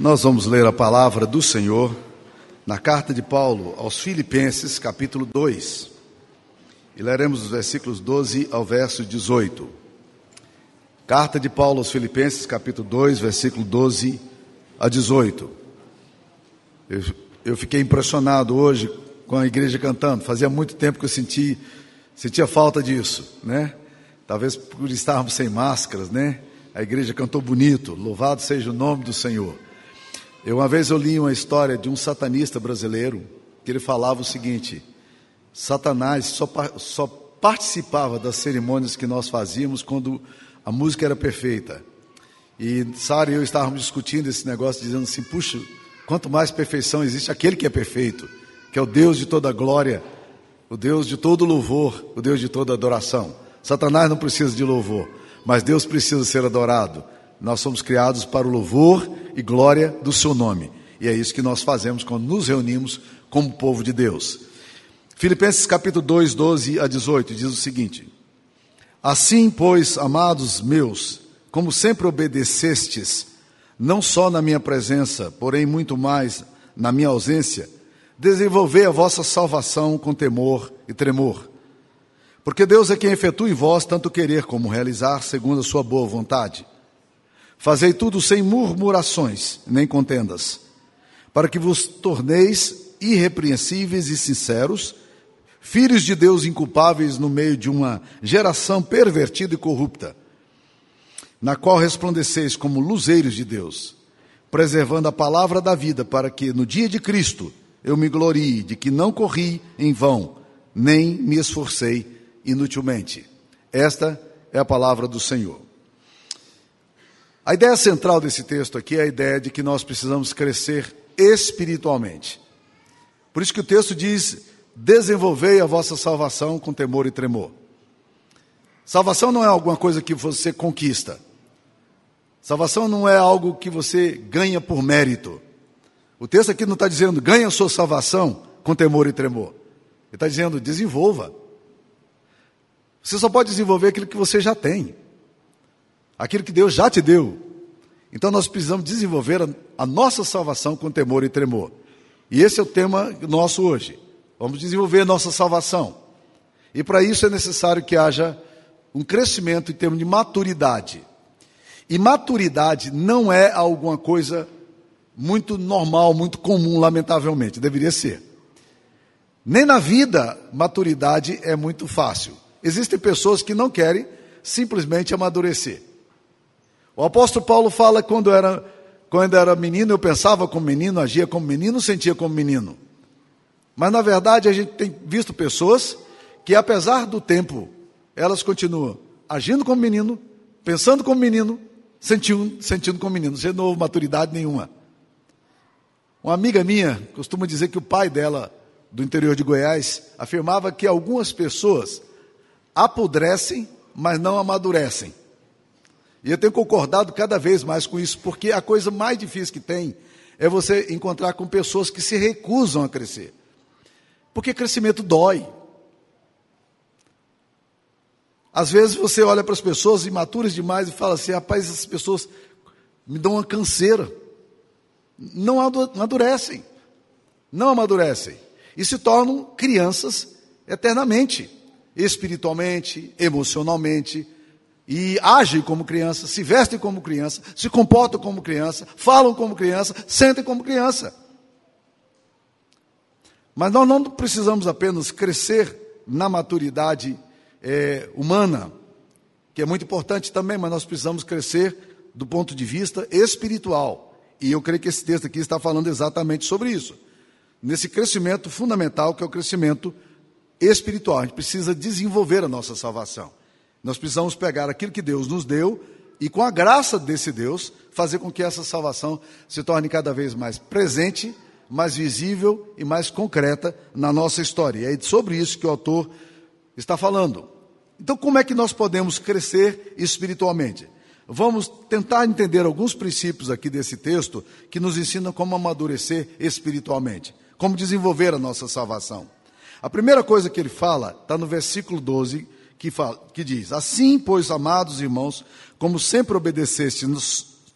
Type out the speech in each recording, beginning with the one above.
Nós vamos ler a palavra do Senhor na carta de Paulo aos Filipenses, capítulo 2. E leremos os versículos 12 ao verso 18. Carta de Paulo aos Filipenses, capítulo 2, versículo 12 a 18. Eu, eu fiquei impressionado hoje com a igreja cantando. Fazia muito tempo que eu senti, sentia falta disso, né? Talvez por estarmos sem máscaras, né? A igreja cantou bonito. Louvado seja o nome do Senhor. Eu uma vez eu li uma história de um satanista brasileiro que ele falava o seguinte: Satanás só, só participava das cerimônias que nós fazíamos quando a música era perfeita. E Sara e eu estávamos discutindo esse negócio, dizendo assim: puxa, quanto mais perfeição existe aquele que é perfeito que é o Deus de toda glória, o Deus de todo louvor, o Deus de toda adoração. Satanás não precisa de louvor, mas Deus precisa ser adorado. Nós somos criados para o louvor e glória do seu nome. E é isso que nós fazemos quando nos reunimos como povo de Deus. Filipenses capítulo 2, 12 a 18 diz o seguinte: Assim, pois, amados meus, como sempre obedecestes, não só na minha presença, porém muito mais na minha ausência, desenvolver a vossa salvação com temor e tremor. Porque Deus é quem efetua em vós tanto querer como realizar, segundo a sua boa vontade. Fazei tudo sem murmurações, nem contendas, para que vos torneis irrepreensíveis e sinceros, filhos de Deus inculpáveis no meio de uma geração pervertida e corrupta, na qual resplandeceis como luzeiros de Deus, preservando a palavra da vida, para que no dia de Cristo eu me glorie de que não corri em vão, nem me esforcei inutilmente. Esta é a palavra do Senhor. A ideia central desse texto aqui é a ideia de que nós precisamos crescer espiritualmente. Por isso que o texto diz: desenvolvei a vossa salvação com temor e tremor. Salvação não é alguma coisa que você conquista. Salvação não é algo que você ganha por mérito. O texto aqui não está dizendo ganhe a sua salvação com temor e tremor. Ele está dizendo desenvolva. Você só pode desenvolver aquilo que você já tem, aquilo que Deus já te deu. Então nós precisamos desenvolver a, a nossa salvação com temor e tremor. E esse é o tema nosso hoje. Vamos desenvolver a nossa salvação. E para isso é necessário que haja um crescimento em termos de maturidade. E maturidade não é alguma coisa muito normal, muito comum, lamentavelmente, deveria ser. Nem na vida, maturidade é muito fácil. Existem pessoas que não querem simplesmente amadurecer. O apóstolo Paulo fala quando era quando era menino, eu pensava como menino, agia como menino, sentia como menino. Mas na verdade a gente tem visto pessoas que apesar do tempo, elas continuam agindo como menino, pensando como menino, sentindo, sentindo como menino, sem novo maturidade nenhuma. Uma amiga minha costuma dizer que o pai dela, do interior de Goiás, afirmava que algumas pessoas apodrecem, mas não amadurecem. E eu tenho concordado cada vez mais com isso, porque a coisa mais difícil que tem é você encontrar com pessoas que se recusam a crescer. Porque crescimento dói. Às vezes você olha para as pessoas imaturas demais e fala assim: rapaz, essas pessoas me dão uma canseira não amadurecem. Não amadurecem. E se tornam crianças eternamente, espiritualmente, emocionalmente, e agem como criança, se vestem como criança, se comportam como criança, falam como criança, sentem como criança. Mas nós não precisamos apenas crescer na maturidade é, humana, que é muito importante também, mas nós precisamos crescer do ponto de vista espiritual. E eu creio que esse texto aqui está falando exatamente sobre isso. Nesse crescimento fundamental, que é o crescimento espiritual. A gente precisa desenvolver a nossa salvação. Nós precisamos pegar aquilo que Deus nos deu e, com a graça desse Deus, fazer com que essa salvação se torne cada vez mais presente, mais visível e mais concreta na nossa história. E é sobre isso que o autor está falando. Então, como é que nós podemos crescer espiritualmente? Vamos tentar entender alguns princípios aqui desse texto que nos ensinam como amadurecer espiritualmente, como desenvolver a nossa salvação. A primeira coisa que ele fala está no versículo 12, que, fala, que diz: Assim, pois, amados irmãos, como sempre obedeceste,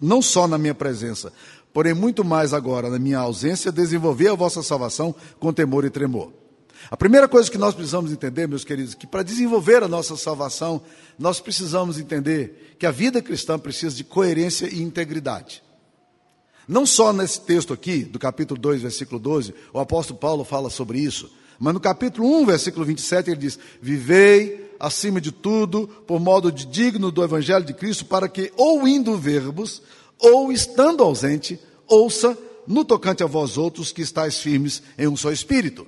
não só na minha presença, porém muito mais agora, na minha ausência, desenvolver a vossa salvação com temor e tremor. A primeira coisa que nós precisamos entender, meus queridos, é que para desenvolver a nossa salvação, nós precisamos entender que a vida cristã precisa de coerência e integridade. Não só nesse texto aqui, do capítulo 2, versículo 12, o apóstolo Paulo fala sobre isso, mas no capítulo 1, versículo 27, ele diz: Vivei acima de tudo, por modo de digno do evangelho de Cristo, para que, ou indo verbos, ou estando ausente, ouça no tocante a vós outros que estáis firmes em um só espírito.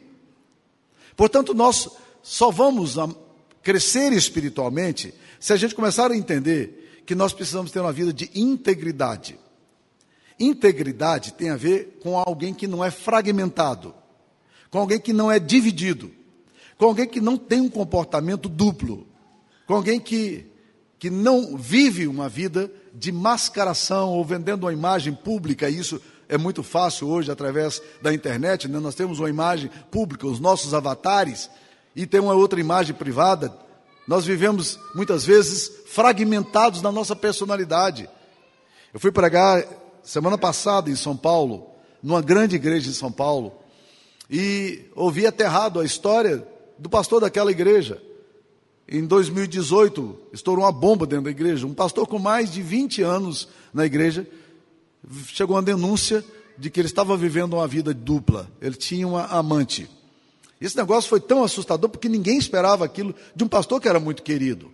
Portanto, nós só vamos crescer espiritualmente se a gente começar a entender que nós precisamos ter uma vida de integridade. Integridade tem a ver com alguém que não é fragmentado, com alguém que não é dividido, com alguém que não tem um comportamento duplo, com alguém que, que não vive uma vida de mascaração ou vendendo uma imagem pública, isso é muito fácil hoje através da internet, né? nós temos uma imagem pública, os nossos avatares, e tem uma outra imagem privada. Nós vivemos muitas vezes fragmentados na nossa personalidade. Eu fui pregar semana passada em São Paulo, numa grande igreja em São Paulo, e ouvi aterrado a história do pastor daquela igreja. Em 2018, estourou uma bomba dentro da igreja. Um pastor com mais de 20 anos na igreja chegou uma denúncia de que ele estava vivendo uma vida dupla. Ele tinha uma amante. Esse negócio foi tão assustador porque ninguém esperava aquilo de um pastor que era muito querido.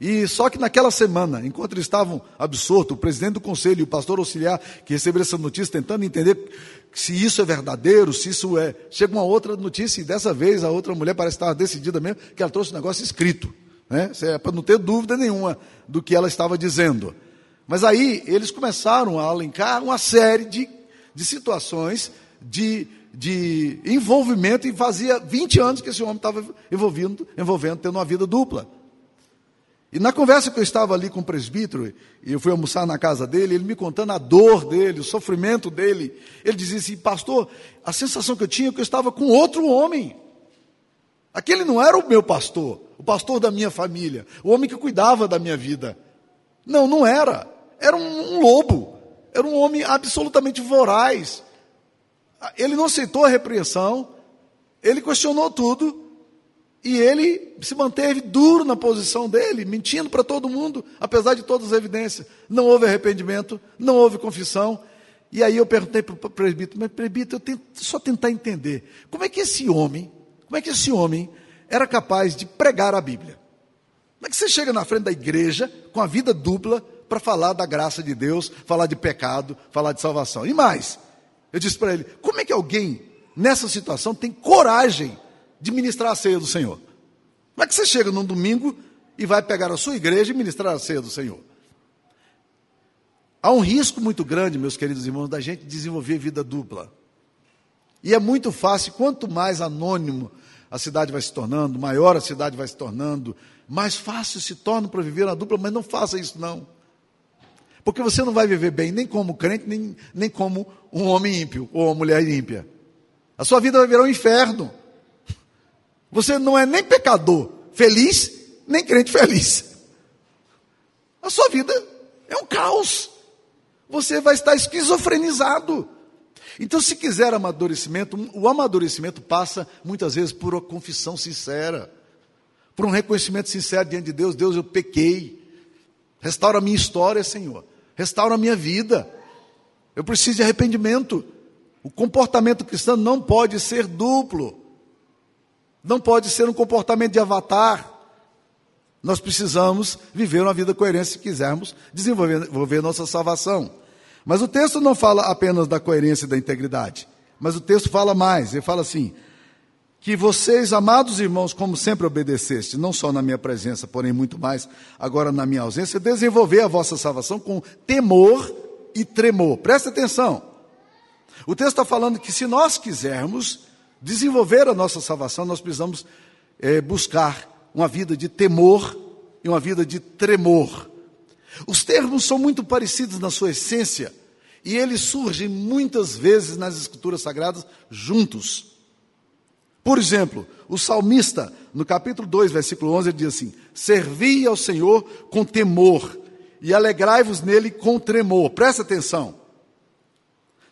E só que naquela semana, enquanto eles estavam absortos, o presidente do conselho e o pastor auxiliar que receberam essa notícia, tentando entender se isso é verdadeiro, se isso é. Chega uma outra notícia, e dessa vez a outra mulher parece estar decidida mesmo, que ela trouxe o um negócio escrito. Né? É para não ter dúvida nenhuma do que ela estava dizendo. Mas aí eles começaram a alencar uma série de, de situações de, de envolvimento, e fazia 20 anos que esse homem estava envolvendo, envolvendo, tendo uma vida dupla. E na conversa que eu estava ali com o presbítero, e eu fui almoçar na casa dele, ele me contando a dor dele, o sofrimento dele, ele dizia assim: Pastor, a sensação que eu tinha é que eu estava com outro homem. Aquele não era o meu pastor, o pastor da minha família, o homem que cuidava da minha vida. Não, não era. Era um, um lobo. Era um homem absolutamente voraz. Ele não aceitou a repreensão, ele questionou tudo, e ele se manteve duro na posição dele, mentindo para todo mundo, apesar de todas as evidências. Não houve arrependimento, não houve confissão. E aí eu perguntei para o presbítero, mas presbítero, eu tento só tentar entender, como é que esse homem, como é que esse homem era capaz de pregar a Bíblia? Como é que você chega na frente da igreja com a vida dupla para falar da graça de Deus, falar de pecado, falar de salvação? E mais, eu disse para ele: como é que alguém nessa situação tem coragem de ministrar a ceia do Senhor? Como é que você chega num domingo e vai pegar a sua igreja e ministrar a ceia do Senhor? Há um risco muito grande, meus queridos irmãos, da gente desenvolver vida dupla. E é muito fácil, quanto mais anônimo a cidade vai se tornando, maior a cidade vai se tornando, mais fácil se torna para viver na dupla, mas não faça isso não. Porque você não vai viver bem nem como crente, nem, nem como um homem ímpio ou uma mulher ímpia. A sua vida vai virar um inferno. Você não é nem pecador feliz, nem crente feliz. A sua vida é um caos. Você vai estar esquizofrenizado. Então, se quiser amadurecimento, o amadurecimento passa muitas vezes por uma confissão sincera por um reconhecimento sincero diante de Deus: Deus, eu pequei. Restaura a minha história, Senhor. Restaura a minha vida. Eu preciso de arrependimento. O comportamento cristão não pode ser duplo. Não pode ser um comportamento de avatar. Nós precisamos viver uma vida coerente se quisermos desenvolver nossa salvação. Mas o texto não fala apenas da coerência e da integridade. Mas o texto fala mais. Ele fala assim: que vocês, amados irmãos, como sempre obedeceste, não só na minha presença, porém muito mais agora na minha ausência, desenvolver a vossa salvação com temor e tremor. Presta atenção. O texto está falando que se nós quisermos desenvolver a nossa salvação, nós precisamos é, buscar uma vida de temor e uma vida de tremor. Os termos são muito parecidos na sua essência e eles surgem muitas vezes nas Escrituras Sagradas juntos. Por exemplo, o salmista, no capítulo 2, versículo 11, ele diz assim: Servi ao Senhor com temor e alegrai-vos nele com tremor. Presta atenção.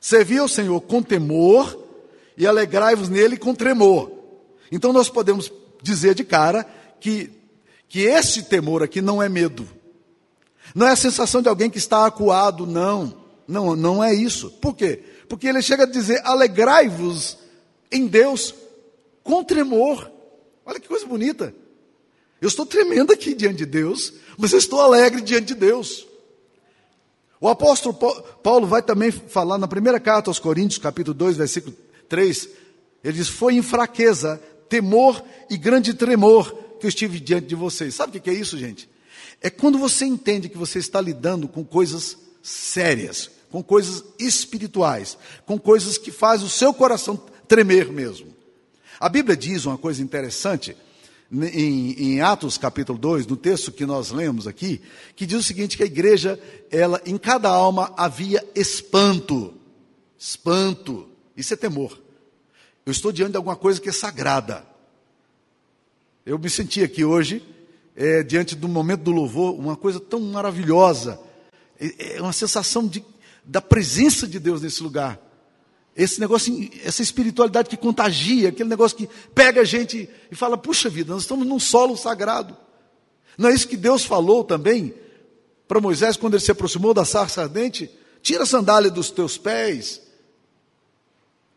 Servi ao Senhor com temor e alegrai-vos nele com tremor. Então nós podemos dizer de cara que, que esse temor aqui não é medo. Não é a sensação de alguém que está acuado, não. Não, não é isso. Por quê? Porque ele chega a dizer: alegrai-vos em Deus com tremor. Olha que coisa bonita. Eu estou tremendo aqui diante de Deus, mas eu estou alegre diante de Deus. O apóstolo Paulo vai também falar na primeira carta aos Coríntios, capítulo 2, versículo 3, ele diz: Foi em fraqueza, temor e grande tremor que eu estive diante de vocês. Sabe o que é isso, gente? É quando você entende que você está lidando com coisas sérias, com coisas espirituais, com coisas que fazem o seu coração tremer mesmo. A Bíblia diz uma coisa interessante, em, em, Atos capítulo 2, no texto que nós lemos aqui, que diz o seguinte: que a igreja, ela, em cada alma havia espanto. Espanto. Isso é temor. Eu estou diante de alguma coisa que é sagrada. Eu me senti aqui hoje, é, diante do momento do louvor, uma coisa tão maravilhosa. É, é uma sensação de, da presença de Deus nesse lugar. Esse negócio, essa espiritualidade que contagia, aquele negócio que pega a gente e fala: puxa vida, nós estamos num solo sagrado. Não é isso que Deus falou também para Moisés quando ele se aproximou da sarça ardente? Tira a sandália dos teus pés,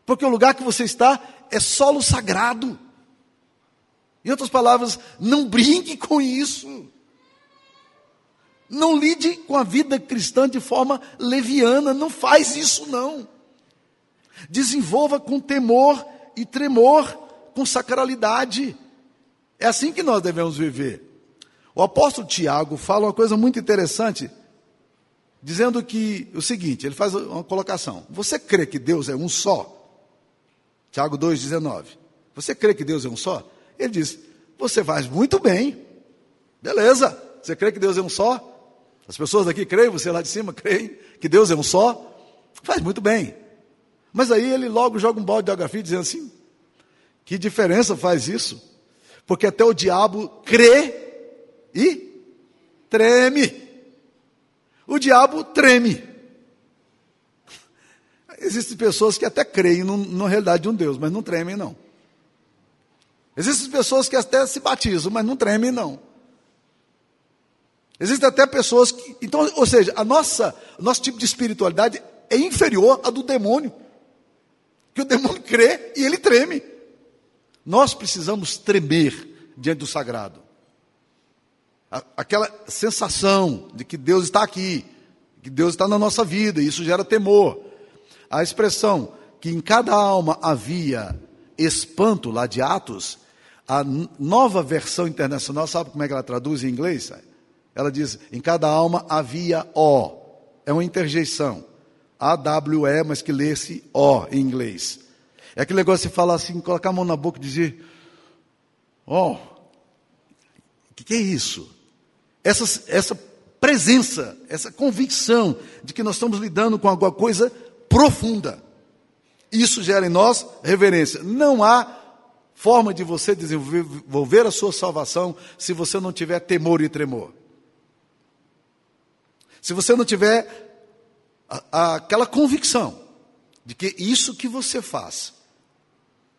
porque o lugar que você está é solo sagrado. Em outras palavras, não brinque com isso. Não lide com a vida cristã de forma leviana, não faz isso não. Desenvolva com temor e tremor, com sacralidade. É assim que nós devemos viver. O apóstolo Tiago fala uma coisa muito interessante, dizendo que o seguinte: ele faz uma colocação. Você crê que Deus é um só? Tiago 2,19. Você crê que Deus é um só? Ele diz: Você faz muito bem. Beleza. Você crê que Deus é um só? As pessoas daqui creem, você lá de cima creem que Deus é um só? Faz muito bem. Mas aí ele logo joga um balde de água fria dizendo assim: que diferença faz isso? Porque até o diabo crê e treme. O diabo treme. Existem pessoas que até creem na realidade de um Deus, mas não tremem, não. Existem pessoas que até se batizam, mas não tremem, não. Existem até pessoas que. Então, ou seja, a nossa, nosso tipo de espiritualidade é inferior à do demônio que o demônio crê e ele treme. Nós precisamos tremer diante do sagrado. Aquela sensação de que Deus está aqui, que Deus está na nossa vida, e isso gera temor. A expressão que em cada alma havia espanto, lá de Atos, a nova versão internacional, sabe como é que ela traduz em inglês? Ela diz: em cada alma havia ó. É uma interjeição. A-W-E, mas que lê-se O em inglês. É aquele negócio de falar assim, colocar a mão na boca e dizer: Ó, oh, o que, que é isso? Essa, essa presença, essa convicção de que nós estamos lidando com alguma coisa profunda. Isso gera em nós reverência. Não há forma de você desenvolver a sua salvação se você não tiver temor e tremor. Se você não tiver aquela convicção de que isso que você faz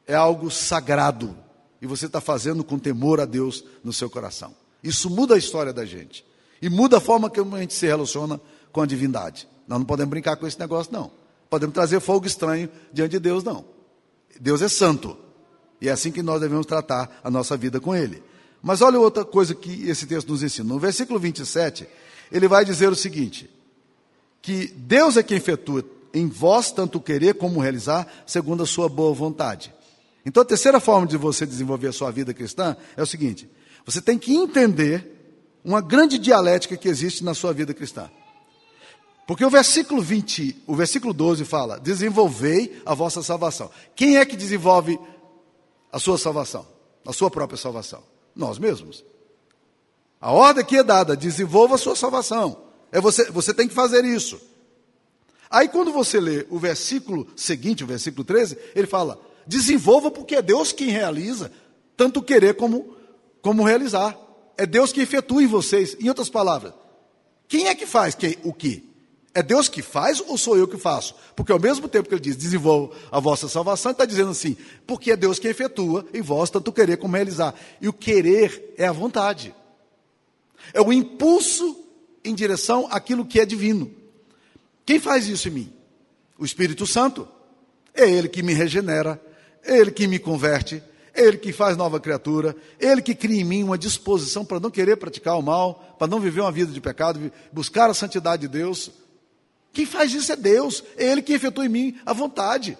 é algo sagrado e você está fazendo com temor a Deus no seu coração. Isso muda a história da gente e muda a forma que a gente se relaciona com a divindade. Nós não podemos brincar com esse negócio, não. Podemos trazer fogo estranho diante de Deus, não. Deus é santo e é assim que nós devemos tratar a nossa vida com Ele. Mas olha outra coisa que esse texto nos ensina. No versículo 27, ele vai dizer o seguinte: que Deus é quem efetua em vós tanto querer como realizar, segundo a sua boa vontade. Então, a terceira forma de você desenvolver a sua vida cristã é o seguinte: você tem que entender uma grande dialética que existe na sua vida cristã. Porque o versículo 20, o versículo 12 fala: desenvolvei a vossa salvação. Quem é que desenvolve a sua salvação? A sua própria salvação? Nós mesmos. A ordem que é dada: desenvolva a sua salvação. É você, você tem que fazer isso. Aí quando você lê o versículo seguinte, o versículo 13, ele fala: desenvolva porque é Deus quem realiza, tanto querer como, como realizar. É Deus que efetua em vocês. Em outras palavras, quem é que faz que, o que? É Deus que faz ou sou eu que faço? Porque ao mesmo tempo que ele diz, desenvolva a vossa salvação, ele está dizendo assim, porque é Deus que efetua em vós tanto querer como realizar. E o querer é a vontade. É o impulso em direção àquilo que é divino. Quem faz isso em mim? O Espírito Santo. É Ele que me regenera, é Ele que me converte, é Ele que faz nova criatura, é Ele que cria em mim uma disposição para não querer praticar o mal, para não viver uma vida de pecado, buscar a santidade de Deus. Quem faz isso é Deus, é Ele que efetua em mim a vontade.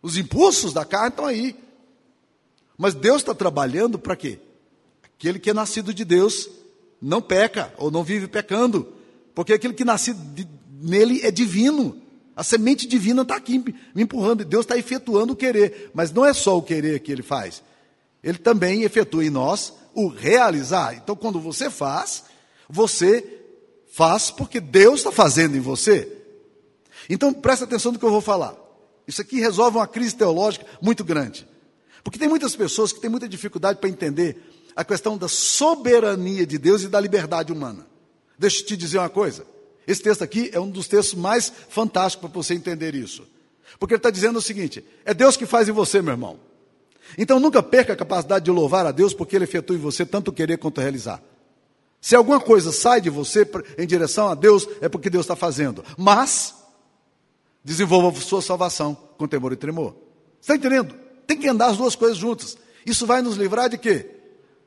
Os impulsos da carne estão aí. Mas Deus está trabalhando para quê? Aquele que é nascido de Deus não peca ou não vive pecando, porque aquele que nasce de, nele é divino. A semente divina está aqui me empurrando, Deus está efetuando o querer, mas não é só o querer que ele faz, ele também efetua em nós o realizar. Então, quando você faz, você faz porque Deus está fazendo em você. Então, presta atenção no que eu vou falar. Isso aqui resolve uma crise teológica muito grande. Porque tem muitas pessoas que têm muita dificuldade para entender a questão da soberania de Deus e da liberdade humana. Deixa eu te dizer uma coisa. Esse texto aqui é um dos textos mais fantásticos para você entender isso. Porque ele está dizendo o seguinte: é Deus que faz em você, meu irmão. Então nunca perca a capacidade de louvar a Deus, porque Ele efetua em você tanto querer quanto realizar. Se alguma coisa sai de você em direção a Deus, é porque Deus está fazendo. Mas, desenvolva sua salvação com temor e tremor. Está entendendo? Tem que andar as duas coisas juntas. Isso vai nos livrar de quê?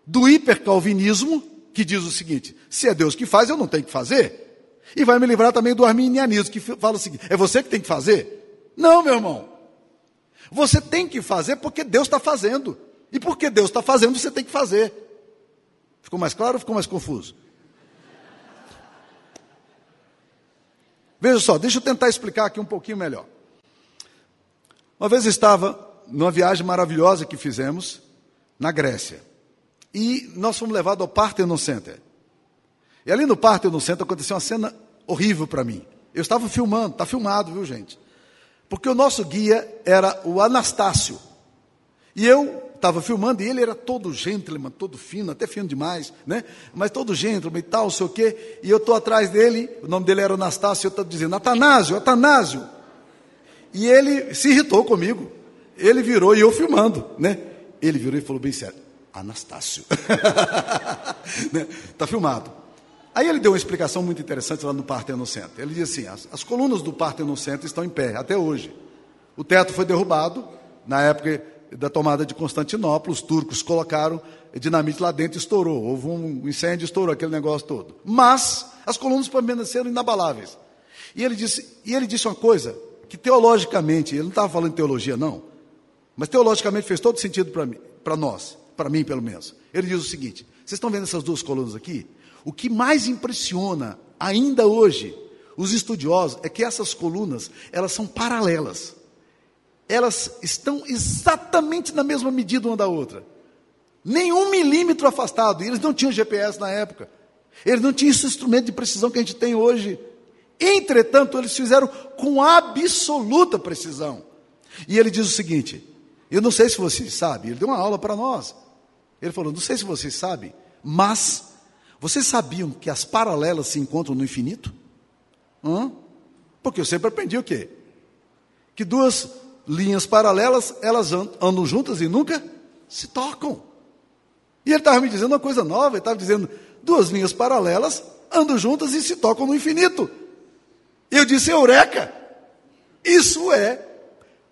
do hipercalvinismo, que diz o seguinte: se é Deus que faz, eu não tenho que fazer. E vai me livrar também do arminianismo, que fala o seguinte: é você que tem que fazer? Não, meu irmão. Você tem que fazer porque Deus está fazendo. E porque Deus está fazendo, você tem que fazer. Ficou mais claro ou ficou mais confuso? Veja só, deixa eu tentar explicar aqui um pouquinho melhor. Uma vez estava numa viagem maravilhosa que fizemos na Grécia. E nós fomos levados ao Parthenon Center. E ali no Parthenon Center aconteceu uma cena horrível para mim. Eu estava filmando, está filmado, viu gente? Porque o nosso guia era o Anastácio. E eu estava filmando e ele era todo gentleman, todo fino, até fino demais, né? Mas todo gentleman e tal, sei o quê. E eu estou atrás dele, o nome dele era Anastácio, eu estou dizendo, Atanásio, Atanásio. E ele se irritou comigo. Ele virou e eu filmando, né? Ele virou e falou bem sério, Anastácio. Está né? filmado. Aí ele deu uma explicação muito interessante lá no Parthenon Center. Ele disse assim: as, as colunas do Parthenon Center estão em pé até hoje. O teto foi derrubado na época da tomada de Constantinopla. Os turcos colocaram dinamite lá dentro e estourou. Houve um incêndio, estourou aquele negócio todo. Mas as colunas permaneceram inabaláveis. E ele disse, e ele disse uma coisa que teologicamente, ele não estava falando de teologia, não, mas teologicamente fez todo sentido para nós para mim pelo menos. Ele diz o seguinte: vocês estão vendo essas duas colunas aqui? O que mais impressiona ainda hoje os estudiosos é que essas colunas, elas são paralelas. Elas estão exatamente na mesma medida uma da outra. Nenhum milímetro afastado. E eles não tinham GPS na época. Eles não tinham esse instrumento de precisão que a gente tem hoje. Entretanto, eles fizeram com absoluta precisão. E ele diz o seguinte: eu não sei se vocês sabem, ele deu uma aula para nós. Ele falou: Não sei se vocês sabem, mas vocês sabiam que as paralelas se encontram no infinito? Hã? Porque eu sempre aprendi o quê? Que duas linhas paralelas, elas andam juntas e nunca se tocam. E ele estava me dizendo uma coisa nova, ele estava dizendo, duas linhas paralelas andam juntas e se tocam no infinito. Eu disse, eureka! Isso é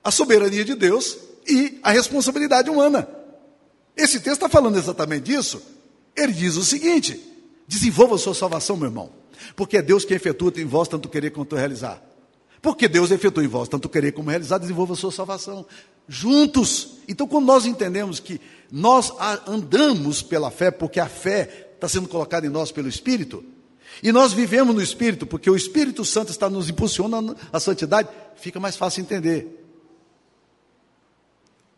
a soberania de Deus e a responsabilidade humana. Esse texto está falando exatamente disso. Ele diz o seguinte: desenvolva a sua salvação, meu irmão, porque é Deus que efetua em vós tanto querer quanto realizar. Porque Deus efetua em vós tanto querer como realizar, desenvolva a sua salvação. Juntos. Então, quando nós entendemos que nós andamos pela fé, porque a fé está sendo colocada em nós pelo Espírito, e nós vivemos no Espírito, porque o Espírito Santo está nos impulsionando à santidade, fica mais fácil entender.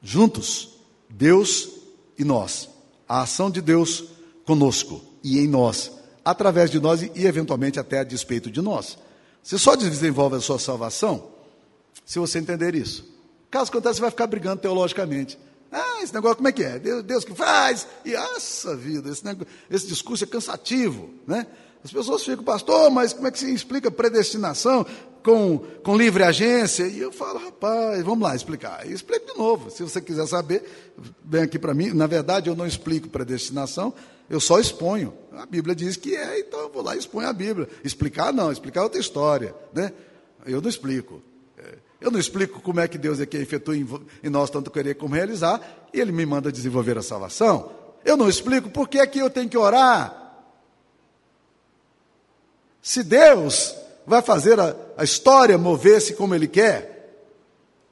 Juntos, Deus e nós. A ação de Deus conosco e em nós, através de nós e, eventualmente até a despeito de nós. Você só desenvolve a sua salvação se você entender isso. Caso contrário, você vai ficar brigando teologicamente. Ah, esse negócio como é que é? Deus, Deus que faz. E essa vida, esse, negócio, esse discurso é cansativo, né? As pessoas ficam, pastor, mas como é que se explica predestinação com, com livre agência? E eu falo, rapaz, vamos lá explicar. E explico de novo. Se você quiser saber, vem aqui para mim. Na verdade, eu não explico predestinação, eu só exponho. A Bíblia diz que é, então eu vou lá e exponho a Bíblia. Explicar não, explicar é outra história. Né? Eu não explico. É, eu não explico como é que Deus é que efetua em nós tanto querer como realizar, e Ele me manda desenvolver a salvação. Eu não explico por que é que eu tenho que orar. Se Deus vai fazer a, a história mover-se como Ele quer,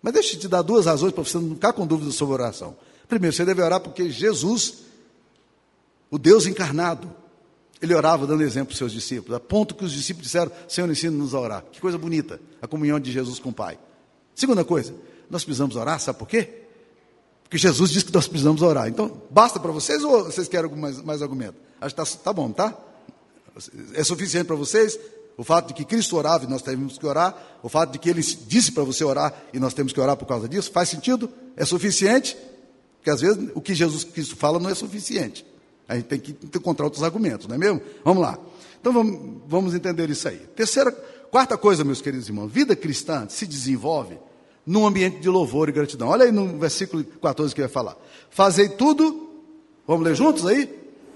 mas deixa eu te dar duas razões para você não ficar com dúvidas sobre oração. Primeiro, você deve orar porque Jesus, o Deus encarnado, ele orava dando exemplo para os seus discípulos, a ponto que os discípulos disseram: Senhor, ensina-nos a orar. Que coisa bonita, a comunhão de Jesus com o Pai. Segunda coisa, nós precisamos orar, sabe por quê? Porque Jesus disse que nós precisamos orar. Então, basta para vocês ou vocês querem mais, mais argumento? Acho que está tá bom, tá? É suficiente para vocês? O fato de que Cristo orava e nós temos que orar, o fato de que Ele disse para você orar e nós temos que orar por causa disso, faz sentido? É suficiente? Porque às vezes o que Jesus Cristo fala não é suficiente. A gente tem que encontrar outros argumentos, não é mesmo? Vamos lá. Então vamos, vamos entender isso aí. Terceira, quarta coisa, meus queridos irmãos, vida cristã se desenvolve num ambiente de louvor e gratidão. Olha aí no versículo 14 que vai falar. Fazei tudo, vamos ler juntos aí?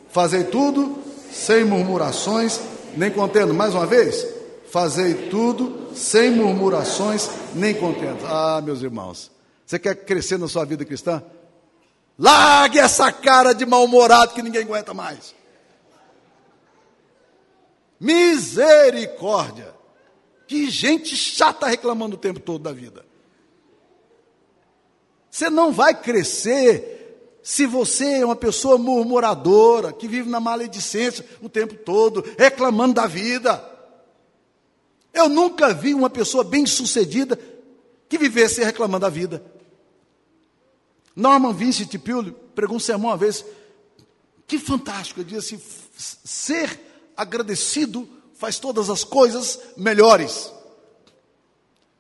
Fazei tudo sem murmurações nem contendo. Mais uma vez, fazei tudo sem murmurações nem contendo. Ah, meus irmãos, você quer crescer na sua vida cristã? Largue essa cara de mal-humorado que ninguém aguenta mais. Misericórdia! Que gente chata reclamando o tempo todo da vida. Você não vai crescer se você é uma pessoa murmuradora, que vive na maledicência o tempo todo, reclamando da vida. Eu nunca vi uma pessoa bem-sucedida que vivesse reclamando da vida. Norman Vincent Peale pregou um sermão uma vez, que fantástico, ele disse assim, ser agradecido faz todas as coisas melhores.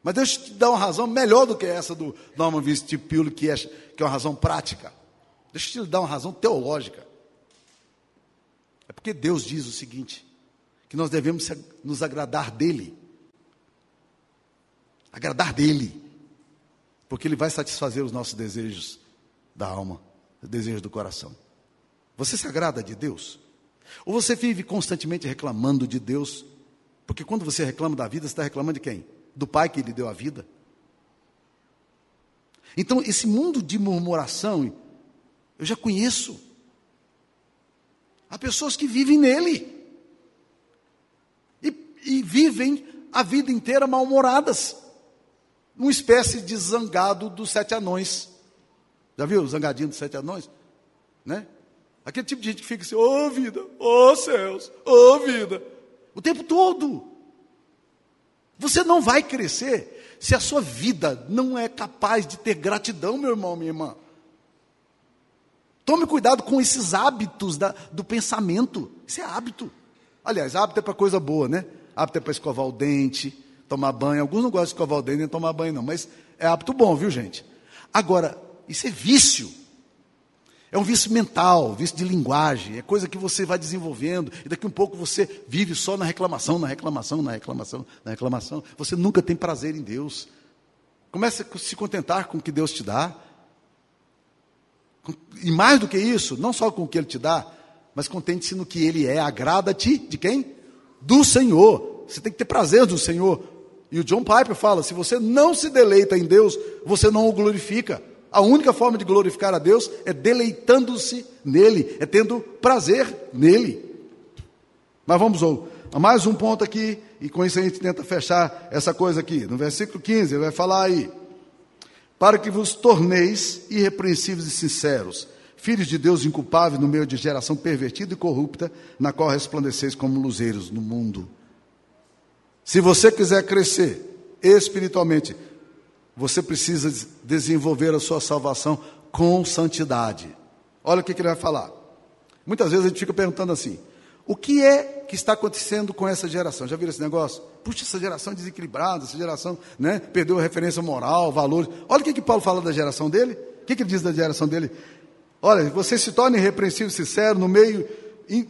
Mas deixa eu te dar uma razão melhor do que essa do Norman Vincent Peale, que é, que é uma razão prática. Deixa eu te dar uma razão teológica. É porque Deus diz o seguinte: que nós devemos nos agradar dEle. Agradar dEle. Porque Ele vai satisfazer os nossos desejos da alma, os desejos do coração. Você se agrada de Deus? Ou você vive constantemente reclamando de Deus? Porque quando você reclama da vida, você está reclamando de quem? Do Pai que lhe deu a vida. Então, esse mundo de murmuração eu já conheço. Há pessoas que vivem nele. E, e vivem a vida inteira mal-humoradas. Uma espécie de zangado dos sete anões. Já viu o zangadinho dos sete anões? Né? Aquele tipo de gente que fica assim, ô oh, vida, ô oh, céus, ô oh, vida. O tempo todo. Você não vai crescer se a sua vida não é capaz de ter gratidão, meu irmão, minha irmã. Tome cuidado com esses hábitos da, do pensamento. Isso é hábito. Aliás, hábito é para coisa boa, né? Hábito é para escovar o dente, tomar banho. Alguns não gostam de escovar o dente nem tomar banho, não, mas é hábito bom, viu, gente? Agora, isso é vício. É um vício mental, vício de linguagem, é coisa que você vai desenvolvendo, e daqui um pouco você vive só na reclamação, na reclamação, na reclamação, na reclamação. Você nunca tem prazer em Deus. Comece a se contentar com o que Deus te dá. E mais do que isso, não só com o que Ele te dá, mas contente-se no que Ele é. Agrada-te de quem? Do Senhor. Você tem que ter prazer do Senhor. E o John Piper fala: se você não se deleita em Deus, você não o glorifica. A única forma de glorificar a Deus é deleitando-se nele, é tendo prazer nele. Mas vamos a mais um ponto aqui, e com isso a gente tenta fechar essa coisa aqui. No versículo 15, ele vai falar aí para que vos torneis irrepreensíveis e sinceros, filhos de Deus inculpáveis no meio de geração pervertida e corrupta, na qual resplandeceis como luzeiros no mundo. Se você quiser crescer espiritualmente, você precisa desenvolver a sua salvação com santidade. Olha o que, ele vai falar. Muitas vezes a gente fica perguntando assim: o que é que está acontecendo com essa geração? Já viram esse negócio? Puxa, essa geração é desequilibrada, essa geração né, perdeu a referência moral, valores. Olha o que, que Paulo fala da geração dele. O que, que ele diz da geração dele? Olha, você se torna irrepreensível sincero no meio. In,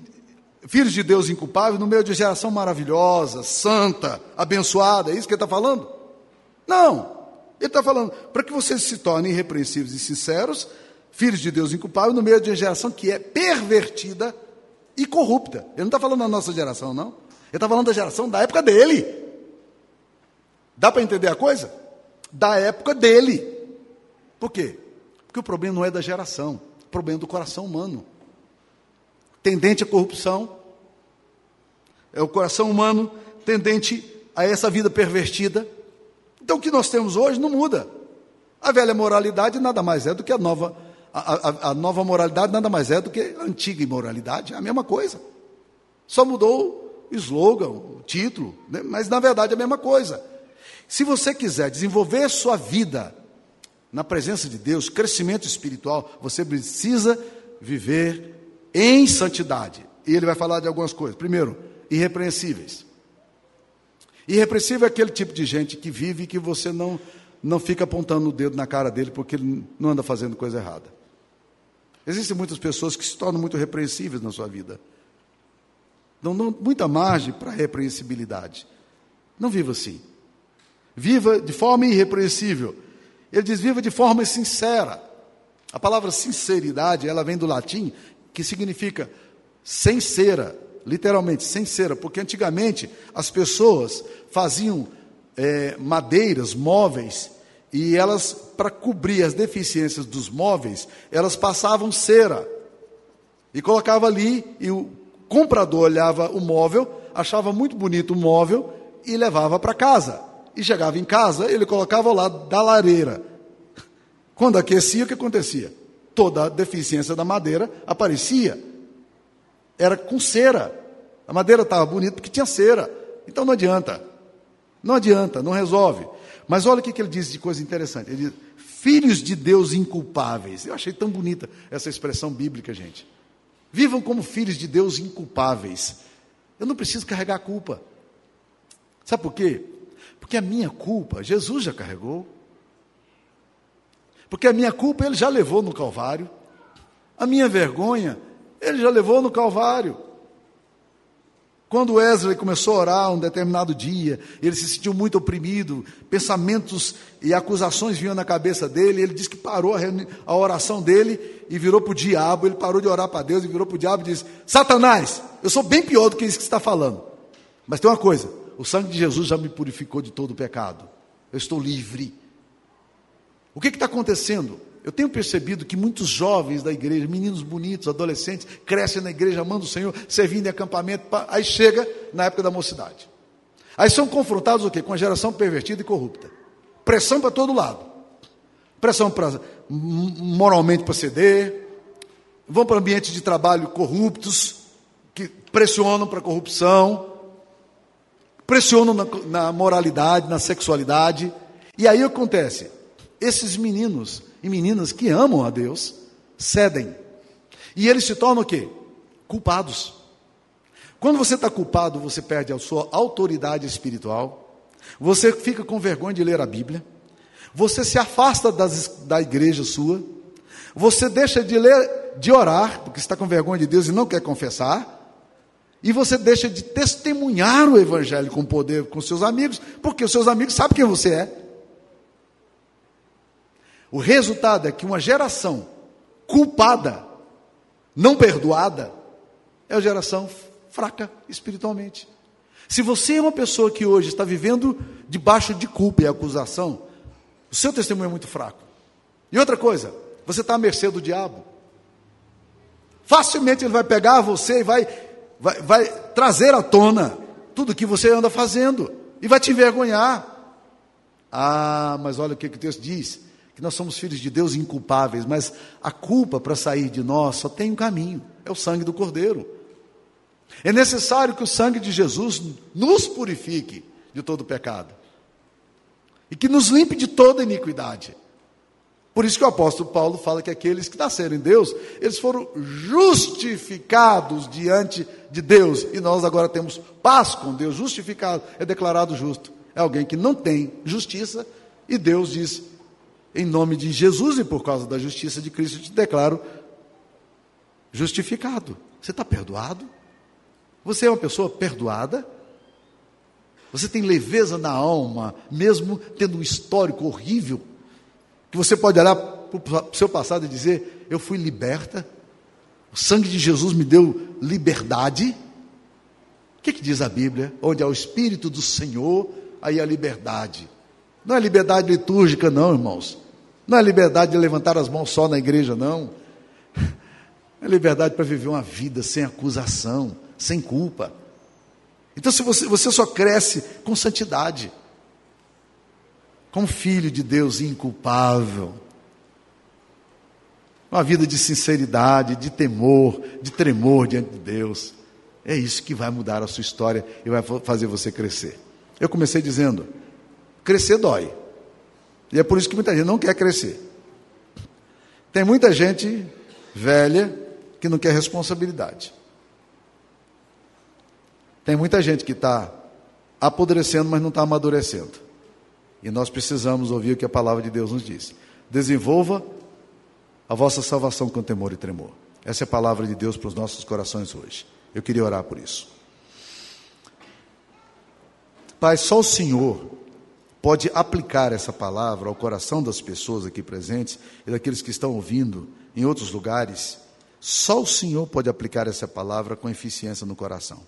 filhos de Deus inculpáveis no meio de geração maravilhosa, santa, abençoada. É isso que ele está falando? Não. Ele está falando para que vocês se tornem irrepreensíveis e sinceros, filhos de Deus inculpáveis, no meio de uma geração que é pervertida e corrupta. Ele não está falando da nossa geração, não. Ele está falando da geração da época dele. Dá para entender a coisa? Da época dele. Por quê? Porque o problema não é da geração, o problema é do coração humano. Tendente à corrupção, é o coração humano tendente a essa vida pervertida. Então o que nós temos hoje não muda. A velha moralidade nada mais é do que a nova, a, a, a nova moralidade nada mais é do que a antiga imoralidade, é a mesma coisa. Só mudou o slogan, o título, né? mas na verdade é a mesma coisa. Se você quiser desenvolver sua vida na presença de Deus, crescimento espiritual, você precisa viver em santidade. E ele vai falar de algumas coisas. Primeiro, irrepreensíveis. Irrepreensível é aquele tipo de gente que vive e que você não, não fica apontando o dedo na cara dele porque ele não anda fazendo coisa errada. Existem muitas pessoas que se tornam muito repreensíveis na sua vida. Não dão muita margem para repreensibilidade. Não viva assim. Viva de forma irrepreensível. Ele diz: viva de forma sincera. A palavra sinceridade, ela vem do latim, que significa sincera, literalmente, sem cera, porque antigamente as pessoas faziam é, madeiras, móveis, e elas, para cobrir as deficiências dos móveis, elas passavam cera. E colocava ali, e o comprador olhava o móvel, achava muito bonito o móvel e levava para casa. E chegava em casa, ele colocava ao lado da lareira. Quando aquecia, o que acontecia? Toda a deficiência da madeira aparecia era com cera. A madeira estava bonita porque tinha cera. Então não adianta. Não adianta, não resolve. Mas olha o que, ele diz de coisa interessante. Ele diz: filhos de Deus inculpáveis. Eu achei tão bonita essa expressão bíblica, gente. Vivam como filhos de Deus inculpáveis. Eu não preciso carregar a culpa. Sabe por quê? Porque a minha culpa, Jesus já carregou. Porque a minha culpa ele já levou no Calvário. A minha vergonha ele já levou no Calvário. Quando Wesley começou a orar um determinado dia, ele se sentiu muito oprimido, pensamentos e acusações vinham na cabeça dele, ele disse que parou a, a oração dele e virou para o diabo, ele parou de orar para Deus e virou para o diabo e disse, Satanás, eu sou bem pior do que isso que você está falando, mas tem uma coisa, o sangue de Jesus já me purificou de todo o pecado, eu estou livre. O que está acontecendo? Eu tenho percebido que muitos jovens da igreja, meninos bonitos, adolescentes, crescem na igreja, amando o Senhor, servindo em acampamento, aí chega na época da mocidade. Aí são confrontados o quê? Com a geração pervertida e corrupta. Pressão para todo lado. Pressão para moralmente para ceder, vão para ambientes de trabalho corruptos, que pressionam para a corrupção, pressionam na, na moralidade, na sexualidade. E aí acontece, esses meninos e meninas que amam a Deus cedem. E eles se tornam o quê? Culpados. Quando você está culpado, você perde a sua autoridade espiritual, você fica com vergonha de ler a Bíblia, você se afasta das, da igreja sua, você deixa de ler, de orar, porque está com vergonha de Deus e não quer confessar, e você deixa de testemunhar o Evangelho com poder com seus amigos, porque os seus amigos sabem quem você é. O resultado é que uma geração culpada, não perdoada, é uma geração fraca espiritualmente. Se você é uma pessoa que hoje está vivendo debaixo de culpa e acusação, o seu testemunho é muito fraco. E outra coisa, você está à mercê do diabo. Facilmente ele vai pegar você e vai, vai, vai trazer à tona tudo que você anda fazendo e vai te envergonhar. Ah, mas olha o que, que Deus diz que nós somos filhos de Deus inculpáveis, mas a culpa para sair de nós só tem um caminho: é o sangue do Cordeiro. É necessário que o sangue de Jesus nos purifique de todo pecado e que nos limpe de toda iniquidade. Por isso que o apóstolo Paulo fala que aqueles que nasceram em Deus, eles foram justificados diante de Deus, e nós agora temos paz com Deus. Justificado é declarado justo. É alguém que não tem justiça, e Deus diz: em nome de Jesus e por causa da justiça de Cristo, te declaro justificado. Você está perdoado? Você é uma pessoa perdoada? Você tem leveza na alma, mesmo tendo um histórico horrível, que você pode olhar para o seu passado e dizer: Eu fui liberta, o sangue de Jesus me deu liberdade. O que, que diz a Bíblia? Onde há o Espírito do Senhor, aí há liberdade. Não é liberdade litúrgica, não, irmãos. Não é liberdade de levantar as mãos só na igreja, não. É liberdade para viver uma vida sem acusação, sem culpa. Então, se você, você só cresce com santidade, como filho de Deus inculpável, uma vida de sinceridade, de temor, de tremor diante de Deus. É isso que vai mudar a sua história e vai fazer você crescer. Eu comecei dizendo: crescer dói. E é por isso que muita gente não quer crescer. Tem muita gente velha que não quer responsabilidade. Tem muita gente que está apodrecendo, mas não está amadurecendo. E nós precisamos ouvir o que a palavra de Deus nos diz. Desenvolva a vossa salvação com temor e tremor. Essa é a palavra de Deus para os nossos corações hoje. Eu queria orar por isso. Pai, só o Senhor pode aplicar essa palavra ao coração das pessoas aqui presentes e daqueles que estão ouvindo em outros lugares. Só o Senhor pode aplicar essa palavra com eficiência no coração.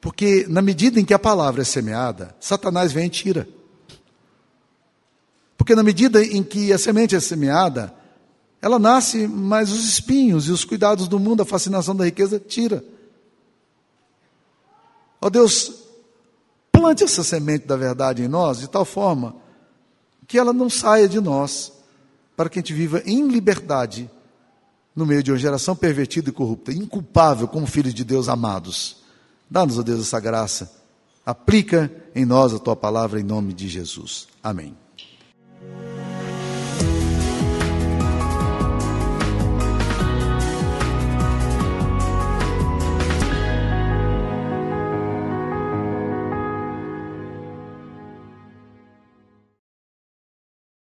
Porque na medida em que a palavra é semeada, Satanás vem e tira. Porque na medida em que a semente é semeada, ela nasce, mas os espinhos e os cuidados do mundo, a fascinação da riqueza, tira. Ó oh Deus, plante essa semente da verdade em nós de tal forma que ela não saia de nós, para que a gente viva em liberdade no meio de uma geração pervertida e corrupta, inculpável como filhos de Deus amados. Dá-nos, ó Deus, essa graça. Aplica em nós a tua palavra em nome de Jesus. Amém.